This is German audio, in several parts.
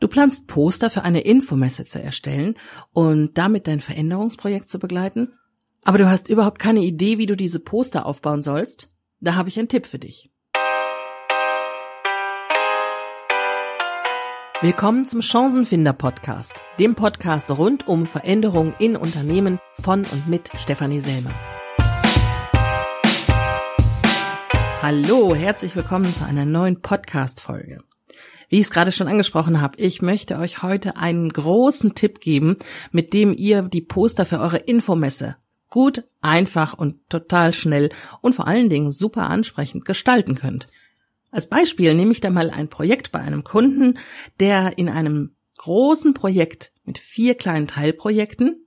Du planst Poster für eine Infomesse zu erstellen und damit dein Veränderungsprojekt zu begleiten? Aber du hast überhaupt keine Idee, wie du diese Poster aufbauen sollst? Da habe ich einen Tipp für dich. Willkommen zum Chancenfinder Podcast, dem Podcast rund um Veränderungen in Unternehmen von und mit Stefanie Selmer. Hallo, herzlich willkommen zu einer neuen Podcast Folge. Wie ich es gerade schon angesprochen habe, ich möchte euch heute einen großen Tipp geben, mit dem ihr die Poster für eure Infomesse gut, einfach und total schnell und vor allen Dingen super ansprechend gestalten könnt. Als Beispiel nehme ich da mal ein Projekt bei einem Kunden, der in einem großen Projekt mit vier kleinen Teilprojekten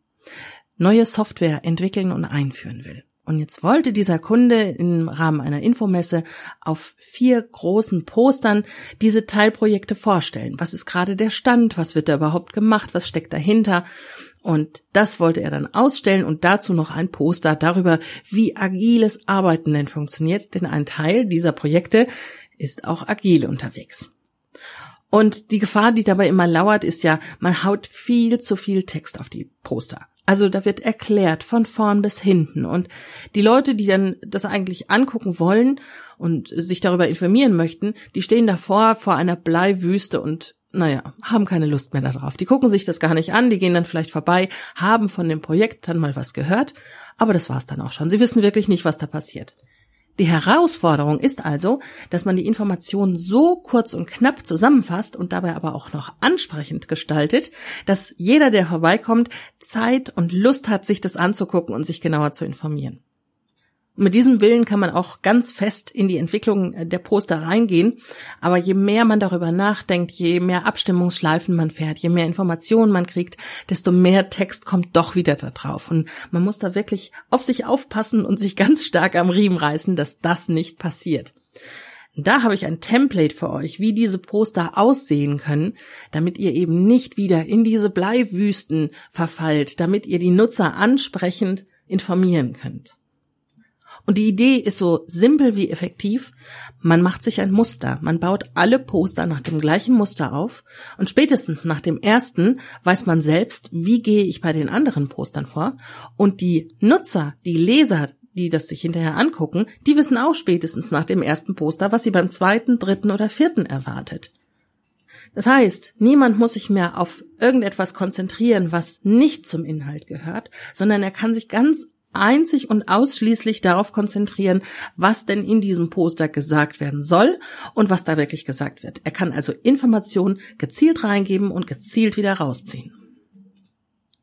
neue Software entwickeln und einführen will. Und jetzt wollte dieser Kunde im Rahmen einer Infomesse auf vier großen Postern diese Teilprojekte vorstellen. Was ist gerade der Stand? Was wird da überhaupt gemacht? Was steckt dahinter? Und das wollte er dann ausstellen und dazu noch ein Poster darüber, wie agiles Arbeiten denn funktioniert, denn ein Teil dieser Projekte ist auch agil unterwegs. Und die Gefahr, die dabei immer lauert, ist ja, man haut viel zu viel Text auf die Poster. Also da wird erklärt von vorn bis hinten. Und die Leute, die dann das eigentlich angucken wollen und sich darüber informieren möchten, die stehen davor vor einer Bleiwüste und naja, haben keine Lust mehr darauf. Die gucken sich das gar nicht an, die gehen dann vielleicht vorbei, haben von dem Projekt dann mal was gehört, aber das war's dann auch schon. Sie wissen wirklich nicht, was da passiert. Die Herausforderung ist also, dass man die Informationen so kurz und knapp zusammenfasst und dabei aber auch noch ansprechend gestaltet, dass jeder, der vorbeikommt, Zeit und Lust hat, sich das anzugucken und sich genauer zu informieren. Und mit diesem Willen kann man auch ganz fest in die Entwicklung der Poster reingehen. Aber je mehr man darüber nachdenkt, je mehr Abstimmungsschleifen man fährt, je mehr Informationen man kriegt, desto mehr Text kommt doch wieder da drauf. Und man muss da wirklich auf sich aufpassen und sich ganz stark am Riemen reißen, dass das nicht passiert. Da habe ich ein Template für euch, wie diese Poster aussehen können, damit ihr eben nicht wieder in diese Bleiwüsten verfallt, damit ihr die Nutzer ansprechend informieren könnt. Und die Idee ist so simpel wie effektiv. Man macht sich ein Muster. Man baut alle Poster nach dem gleichen Muster auf. Und spätestens nach dem ersten weiß man selbst, wie gehe ich bei den anderen Postern vor. Und die Nutzer, die Leser, die das sich hinterher angucken, die wissen auch spätestens nach dem ersten Poster, was sie beim zweiten, dritten oder vierten erwartet. Das heißt, niemand muss sich mehr auf irgendetwas konzentrieren, was nicht zum Inhalt gehört, sondern er kann sich ganz einzig und ausschließlich darauf konzentrieren, was denn in diesem Poster gesagt werden soll und was da wirklich gesagt wird. Er kann also Informationen gezielt reingeben und gezielt wieder rausziehen.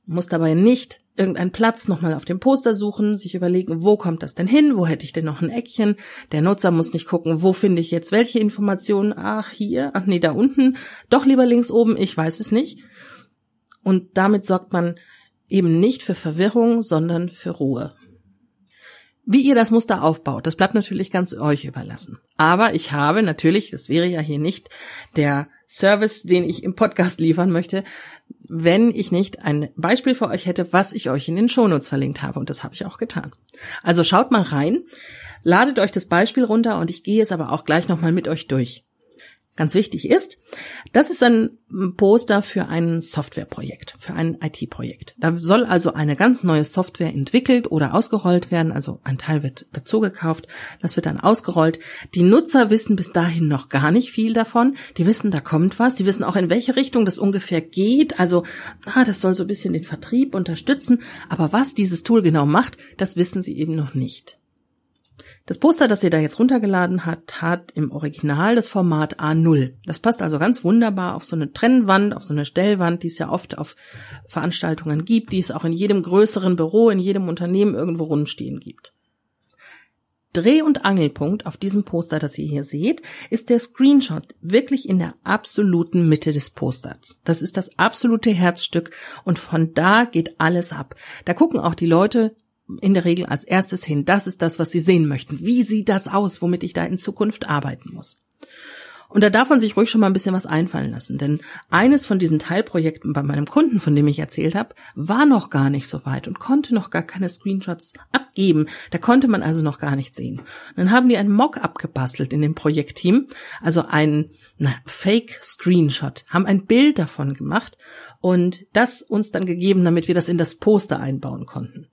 Muss dabei nicht irgendeinen Platz nochmal auf dem Poster suchen, sich überlegen, wo kommt das denn hin, wo hätte ich denn noch ein Eckchen. Der Nutzer muss nicht gucken, wo finde ich jetzt welche Informationen. Ach, hier, ach nee, da unten, doch lieber links oben, ich weiß es nicht. Und damit sorgt man eben nicht für Verwirrung, sondern für Ruhe. Wie ihr das Muster aufbaut, das bleibt natürlich ganz euch überlassen. Aber ich habe natürlich, das wäre ja hier nicht der Service, den ich im Podcast liefern möchte, wenn ich nicht ein Beispiel für euch hätte, was ich euch in den Shownotes verlinkt habe. Und das habe ich auch getan. Also schaut mal rein, ladet euch das Beispiel runter und ich gehe es aber auch gleich nochmal mit euch durch ganz wichtig ist. Das ist ein Poster für ein Softwareprojekt, für ein IT-Projekt. Da soll also eine ganz neue Software entwickelt oder ausgerollt werden. Also ein Teil wird dazu gekauft, das wird dann ausgerollt. Die Nutzer wissen bis dahin noch gar nicht viel davon. Die wissen, da kommt was. Die wissen auch, in welche Richtung das ungefähr geht. Also, ah, das soll so ein bisschen den Vertrieb unterstützen. Aber was dieses Tool genau macht, das wissen sie eben noch nicht. Das Poster, das ihr da jetzt runtergeladen habt, hat im Original das Format A0. Das passt also ganz wunderbar auf so eine Trennwand, auf so eine Stellwand, die es ja oft auf Veranstaltungen gibt, die es auch in jedem größeren Büro, in jedem Unternehmen irgendwo rumstehen gibt. Dreh- und Angelpunkt auf diesem Poster, das ihr hier seht, ist der Screenshot wirklich in der absoluten Mitte des Posters. Das ist das absolute Herzstück und von da geht alles ab. Da gucken auch die Leute in der Regel als erstes hin. Das ist das, was sie sehen möchten. Wie sieht das aus, womit ich da in Zukunft arbeiten muss? Und da darf man sich ruhig schon mal ein bisschen was einfallen lassen, denn eines von diesen Teilprojekten bei meinem Kunden, von dem ich erzählt habe, war noch gar nicht so weit und konnte noch gar keine Screenshots abgeben. Da konnte man also noch gar nicht sehen. Dann haben die ein Mock-up gebastelt in dem Projektteam, also ein Fake-Screenshot, haben ein Bild davon gemacht und das uns dann gegeben, damit wir das in das Poster einbauen konnten.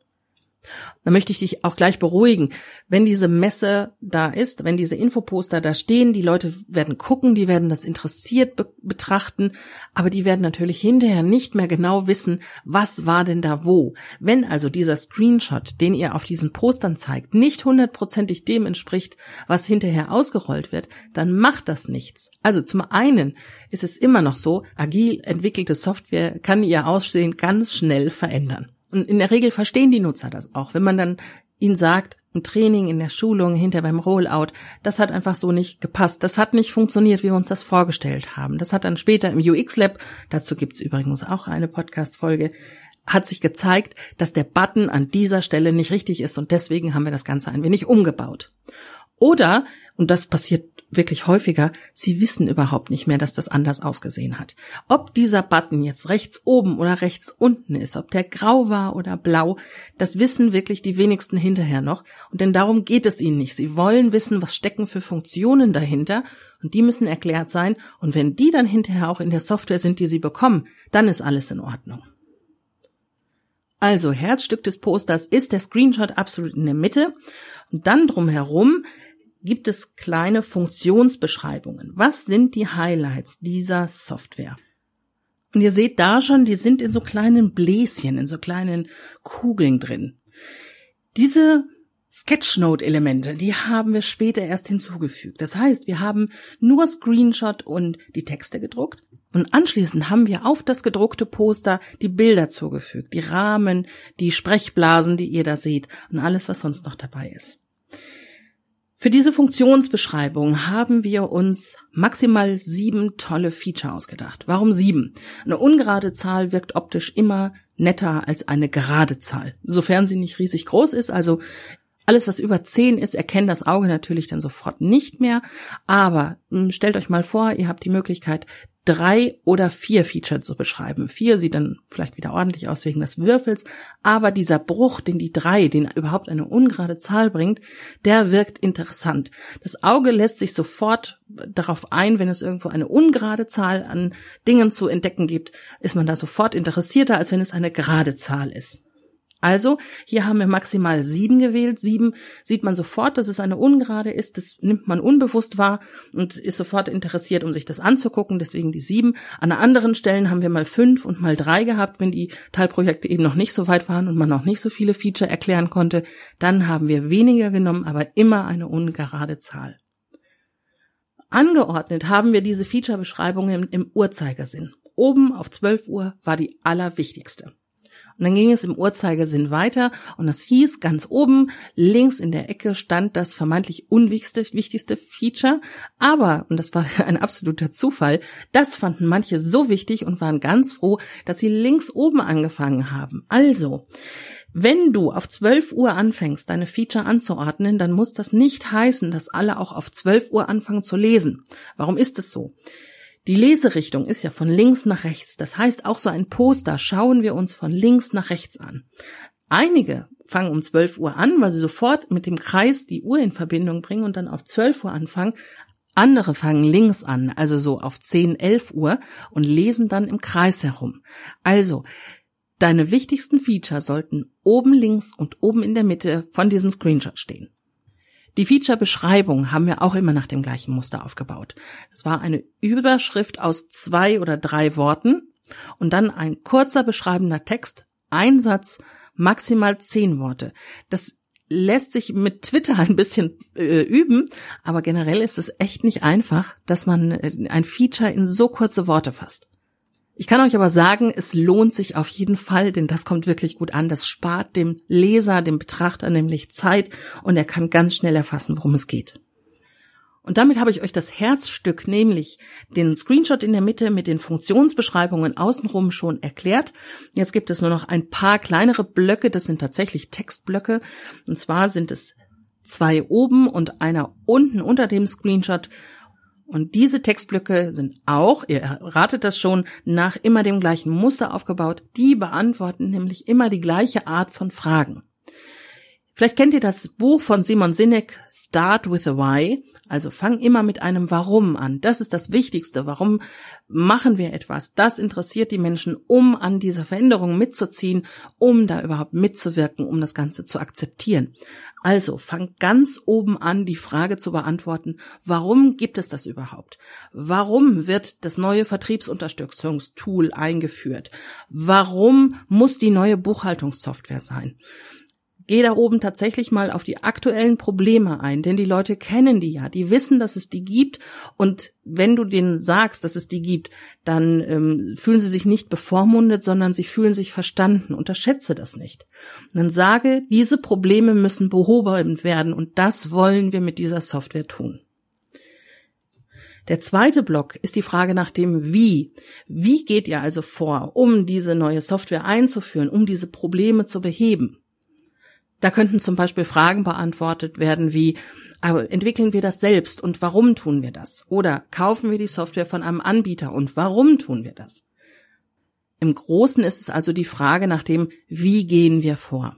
Da möchte ich dich auch gleich beruhigen. Wenn diese Messe da ist, wenn diese Infoposter da stehen, die Leute werden gucken, die werden das interessiert be betrachten, aber die werden natürlich hinterher nicht mehr genau wissen, was war denn da wo. Wenn also dieser Screenshot, den ihr auf diesen Postern zeigt, nicht hundertprozentig dem entspricht, was hinterher ausgerollt wird, dann macht das nichts. Also zum einen ist es immer noch so, agil entwickelte Software kann ihr Aussehen ganz schnell verändern. Und in der Regel verstehen die Nutzer das auch. Wenn man dann ihnen sagt, im Training, in der Schulung, hinter beim Rollout, das hat einfach so nicht gepasst. Das hat nicht funktioniert, wie wir uns das vorgestellt haben. Das hat dann später im UX Lab, dazu gibt's übrigens auch eine Podcast-Folge, hat sich gezeigt, dass der Button an dieser Stelle nicht richtig ist und deswegen haben wir das Ganze ein wenig umgebaut. Oder, und das passiert wirklich häufiger, sie wissen überhaupt nicht mehr, dass das anders ausgesehen hat. Ob dieser Button jetzt rechts oben oder rechts unten ist, ob der grau war oder blau, das wissen wirklich die wenigsten hinterher noch. Und denn darum geht es ihnen nicht. Sie wollen wissen, was stecken für Funktionen dahinter und die müssen erklärt sein. Und wenn die dann hinterher auch in der Software sind, die sie bekommen, dann ist alles in Ordnung. Also Herzstück des Posters ist der Screenshot absolut in der Mitte und dann drumherum gibt es kleine Funktionsbeschreibungen. Was sind die Highlights dieser Software? Und ihr seht da schon, die sind in so kleinen Bläschen, in so kleinen Kugeln drin. Diese Sketchnote-Elemente, die haben wir später erst hinzugefügt. Das heißt, wir haben nur Screenshot und die Texte gedruckt und anschließend haben wir auf das gedruckte Poster die Bilder zugefügt, die Rahmen, die Sprechblasen, die ihr da seht und alles, was sonst noch dabei ist. Für diese Funktionsbeschreibung haben wir uns maximal sieben tolle Feature ausgedacht. Warum sieben? Eine ungerade Zahl wirkt optisch immer netter als eine gerade Zahl, sofern sie nicht riesig groß ist. Also alles, was über zehn ist, erkennt das Auge natürlich dann sofort nicht mehr. Aber hm, stellt euch mal vor, ihr habt die Möglichkeit, drei oder vier Feature zu beschreiben. Vier sieht dann vielleicht wieder ordentlich aus wegen des Würfels, aber dieser Bruch, den die drei, den überhaupt eine ungerade Zahl bringt, der wirkt interessant. Das Auge lässt sich sofort darauf ein, wenn es irgendwo eine ungerade Zahl an Dingen zu entdecken gibt, ist man da sofort interessierter, als wenn es eine gerade Zahl ist. Also, hier haben wir maximal sieben gewählt. Sieben sieht man sofort, dass es eine Ungerade ist. Das nimmt man unbewusst wahr und ist sofort interessiert, um sich das anzugucken. Deswegen die sieben. An anderen Stellen haben wir mal fünf und mal drei gehabt, wenn die Teilprojekte eben noch nicht so weit waren und man noch nicht so viele Feature erklären konnte. Dann haben wir weniger genommen, aber immer eine ungerade Zahl. Angeordnet haben wir diese Feature-Beschreibungen im Uhrzeigersinn. Oben auf 12 Uhr war die allerwichtigste. Und dann ging es im Uhrzeigersinn weiter und das hieß, ganz oben links in der Ecke stand das vermeintlich unwichtigste wichtigste Feature. Aber, und das war ein absoluter Zufall, das fanden manche so wichtig und waren ganz froh, dass sie links oben angefangen haben. Also, wenn du auf 12 Uhr anfängst, deine Feature anzuordnen, dann muss das nicht heißen, dass alle auch auf 12 Uhr anfangen zu lesen. Warum ist es so? Die Leserichtung ist ja von links nach rechts. Das heißt, auch so ein Poster schauen wir uns von links nach rechts an. Einige fangen um 12 Uhr an, weil sie sofort mit dem Kreis die Uhr in Verbindung bringen und dann auf 12 Uhr anfangen. Andere fangen links an, also so auf 10, 11 Uhr und lesen dann im Kreis herum. Also, deine wichtigsten Feature sollten oben links und oben in der Mitte von diesem Screenshot stehen. Die Feature-Beschreibung haben wir auch immer nach dem gleichen Muster aufgebaut. Das war eine Überschrift aus zwei oder drei Worten und dann ein kurzer beschreibender Text, ein Satz, maximal zehn Worte. Das lässt sich mit Twitter ein bisschen äh, üben, aber generell ist es echt nicht einfach, dass man äh, ein Feature in so kurze Worte fasst. Ich kann euch aber sagen, es lohnt sich auf jeden Fall, denn das kommt wirklich gut an. Das spart dem Leser, dem Betrachter nämlich Zeit und er kann ganz schnell erfassen, worum es geht. Und damit habe ich euch das Herzstück, nämlich den Screenshot in der Mitte mit den Funktionsbeschreibungen außenrum schon erklärt. Jetzt gibt es nur noch ein paar kleinere Blöcke, das sind tatsächlich Textblöcke. Und zwar sind es zwei oben und einer unten unter dem Screenshot Und diese Textblöcke sind auch, ihr erratet das schon, nach immer dem gleichen Muster aufgebaut. Die beantworten nämlich immer die gleiche Art von Fragen. Vielleicht kennt ihr das Buch von Simon Sinek, Start with a Why. Also fang immer mit einem Warum an. Das ist das Wichtigste. Warum machen wir etwas? Das interessiert die Menschen, um an dieser Veränderung mitzuziehen, um da überhaupt mitzuwirken, um das Ganze zu akzeptieren. Also fang ganz oben an, die Frage zu beantworten, warum gibt es das überhaupt? Warum wird das neue Vertriebsunterstützungstool eingeführt? Warum muss die neue Buchhaltungssoftware sein? Geh da oben tatsächlich mal auf die aktuellen Probleme ein, denn die Leute kennen die ja, die wissen, dass es die gibt und wenn du denen sagst, dass es die gibt, dann ähm, fühlen sie sich nicht bevormundet, sondern sie fühlen sich verstanden. Unterschätze das nicht. Und dann sage, diese Probleme müssen behoben werden und das wollen wir mit dieser Software tun. Der zweite Block ist die Frage nach dem Wie. Wie geht ihr also vor, um diese neue Software einzuführen, um diese Probleme zu beheben? Da könnten zum Beispiel Fragen beantwortet werden wie, aber entwickeln wir das selbst und warum tun wir das? Oder kaufen wir die Software von einem Anbieter und warum tun wir das? Im Großen ist es also die Frage nach dem, wie gehen wir vor?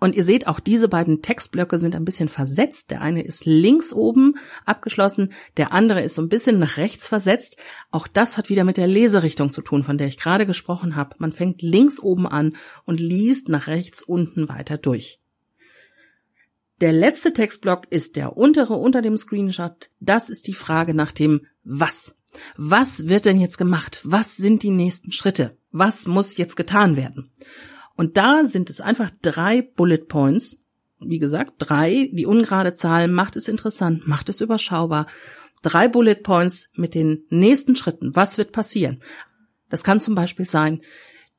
Und ihr seht, auch diese beiden Textblöcke sind ein bisschen versetzt. Der eine ist links oben abgeschlossen, der andere ist so ein bisschen nach rechts versetzt. Auch das hat wieder mit der Leserichtung zu tun, von der ich gerade gesprochen habe. Man fängt links oben an und liest nach rechts unten weiter durch. Der letzte Textblock ist der untere unter dem Screenshot. Das ist die Frage nach dem Was. Was wird denn jetzt gemacht? Was sind die nächsten Schritte? Was muss jetzt getan werden? Und da sind es einfach drei Bullet Points. Wie gesagt, drei. Die ungerade Zahl macht es interessant, macht es überschaubar. Drei Bullet Points mit den nächsten Schritten. Was wird passieren? Das kann zum Beispiel sein,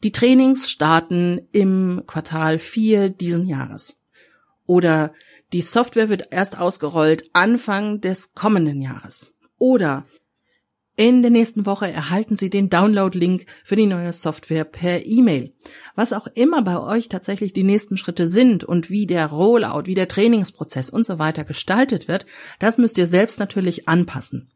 die Trainings starten im Quartal vier diesen Jahres. Oder die Software wird erst ausgerollt Anfang des kommenden Jahres. Oder in der nächsten Woche erhalten Sie den Download-Link für die neue Software per E-Mail. Was auch immer bei euch tatsächlich die nächsten Schritte sind und wie der Rollout, wie der Trainingsprozess und so weiter gestaltet wird, das müsst ihr selbst natürlich anpassen.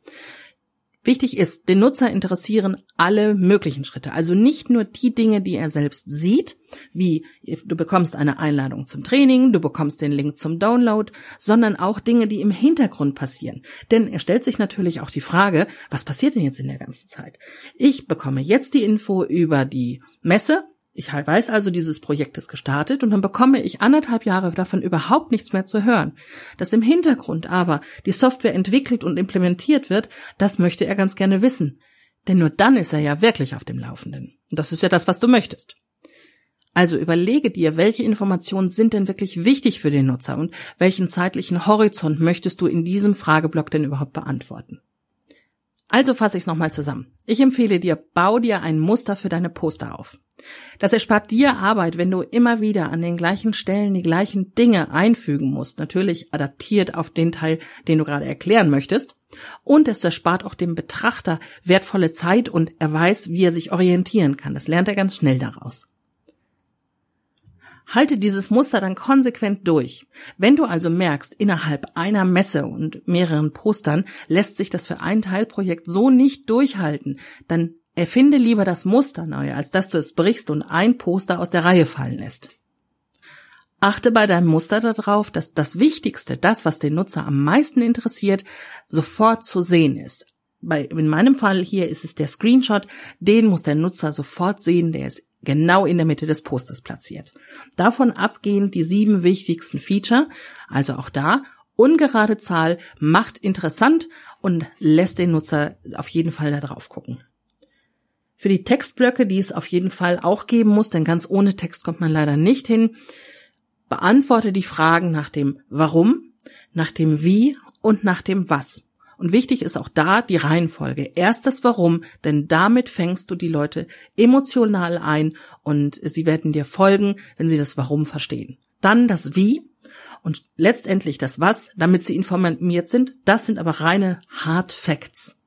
Wichtig ist, den Nutzer interessieren alle möglichen Schritte. Also nicht nur die Dinge, die er selbst sieht, wie du bekommst eine Einladung zum Training, du bekommst den Link zum Download, sondern auch Dinge, die im Hintergrund passieren. Denn er stellt sich natürlich auch die Frage, was passiert denn jetzt in der ganzen Zeit? Ich bekomme jetzt die Info über die Messe, ich weiß also, dieses Projekt ist gestartet und dann bekomme ich anderthalb Jahre davon überhaupt nichts mehr zu hören. Dass im Hintergrund aber die Software entwickelt und implementiert wird, das möchte er ganz gerne wissen. Denn nur dann ist er ja wirklich auf dem Laufenden. Und das ist ja das, was du möchtest. Also überlege dir, welche Informationen sind denn wirklich wichtig für den Nutzer und welchen zeitlichen Horizont möchtest du in diesem Frageblock denn überhaupt beantworten. Also fasse ich es nochmal zusammen. Ich empfehle dir, bau dir ein Muster für deine Poster auf. Das erspart dir Arbeit, wenn du immer wieder an den gleichen Stellen die gleichen Dinge einfügen musst, natürlich adaptiert auf den Teil, den du gerade erklären möchtest. Und es erspart auch dem Betrachter wertvolle Zeit und er weiß, wie er sich orientieren kann. Das lernt er ganz schnell daraus. Halte dieses Muster dann konsequent durch. Wenn du also merkst, innerhalb einer Messe und mehreren Postern lässt sich das für ein Teilprojekt so nicht durchhalten, dann erfinde lieber das Muster neu, als dass du es brichst und ein Poster aus der Reihe fallen lässt. Achte bei deinem Muster darauf, dass das Wichtigste, das, was den Nutzer am meisten interessiert, sofort zu sehen ist. Bei, in meinem Fall hier ist es der Screenshot, den muss der Nutzer sofort sehen, der ist genau in der Mitte des Posters platziert. Davon abgehend die sieben wichtigsten Feature, also auch da, ungerade Zahl macht interessant und lässt den Nutzer auf jeden Fall da drauf gucken. Für die Textblöcke, die es auf jeden Fall auch geben muss, denn ganz ohne Text kommt man leider nicht hin, beantworte die Fragen nach dem Warum, nach dem Wie und nach dem Was. Und wichtig ist auch da die Reihenfolge. Erst das Warum, denn damit fängst du die Leute emotional ein und sie werden dir folgen, wenn sie das Warum verstehen. Dann das Wie und letztendlich das Was, damit sie informiert sind. Das sind aber reine Hard Facts.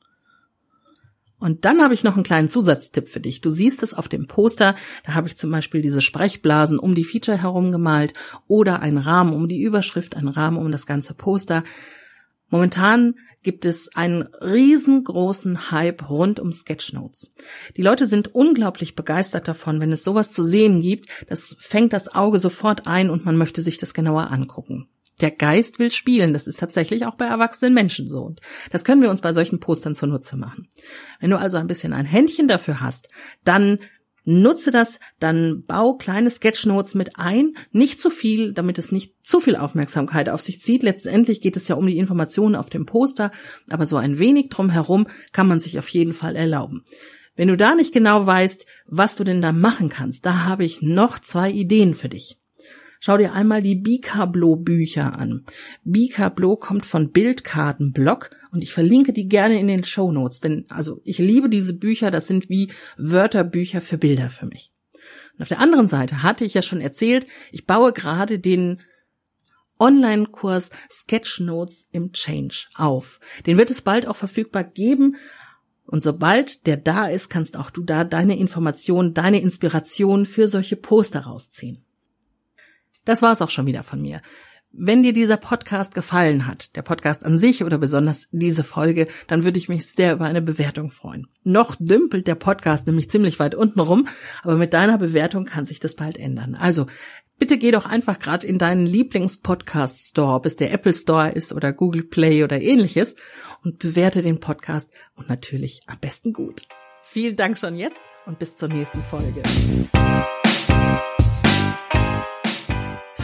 Und dann habe ich noch einen kleinen Zusatztipp für dich. Du siehst es auf dem Poster. Da habe ich zum Beispiel diese Sprechblasen um die Feature herum gemalt oder einen Rahmen um die Überschrift, einen Rahmen um das ganze Poster. Momentan gibt es einen riesengroßen Hype rund um Sketchnotes. Die Leute sind unglaublich begeistert davon, wenn es sowas zu sehen gibt. Das fängt das Auge sofort ein und man möchte sich das genauer angucken. Der Geist will spielen. Das ist tatsächlich auch bei erwachsenen Menschen so. Und das können wir uns bei solchen Postern zunutze machen. Wenn du also ein bisschen ein Händchen dafür hast, dann Nutze das, dann bau kleine Sketchnotes mit ein, nicht zu viel, damit es nicht zu viel Aufmerksamkeit auf sich zieht. Letztendlich geht es ja um die Informationen auf dem Poster, aber so ein wenig drumherum kann man sich auf jeden Fall erlauben. Wenn du da nicht genau weißt, was du denn da machen kannst, da habe ich noch zwei Ideen für dich. Schau dir einmal die Bicablo Bücher an. Bicablo kommt von Bildkartenblock und ich verlinke die gerne in den Show Notes, denn also ich liebe diese Bücher, das sind wie Wörterbücher für Bilder für mich. Und auf der anderen Seite hatte ich ja schon erzählt, ich baue gerade den Online-Kurs Sketchnotes im Change auf. Den wird es bald auch verfügbar geben. Und sobald der da ist, kannst auch du da deine Informationen, deine Inspiration für solche Poster rausziehen. Das war's auch schon wieder von mir. Wenn dir dieser Podcast gefallen hat, der Podcast an sich oder besonders diese Folge, dann würde ich mich sehr über eine Bewertung freuen. Noch dümpelt der Podcast nämlich ziemlich weit unten rum, aber mit deiner Bewertung kann sich das bald ändern. Also bitte geh doch einfach gerade in deinen Lieblings-Podcast Store, ob es der Apple Store ist oder Google Play oder ähnliches und bewerte den Podcast und natürlich am besten gut. Vielen Dank schon jetzt und bis zur nächsten Folge.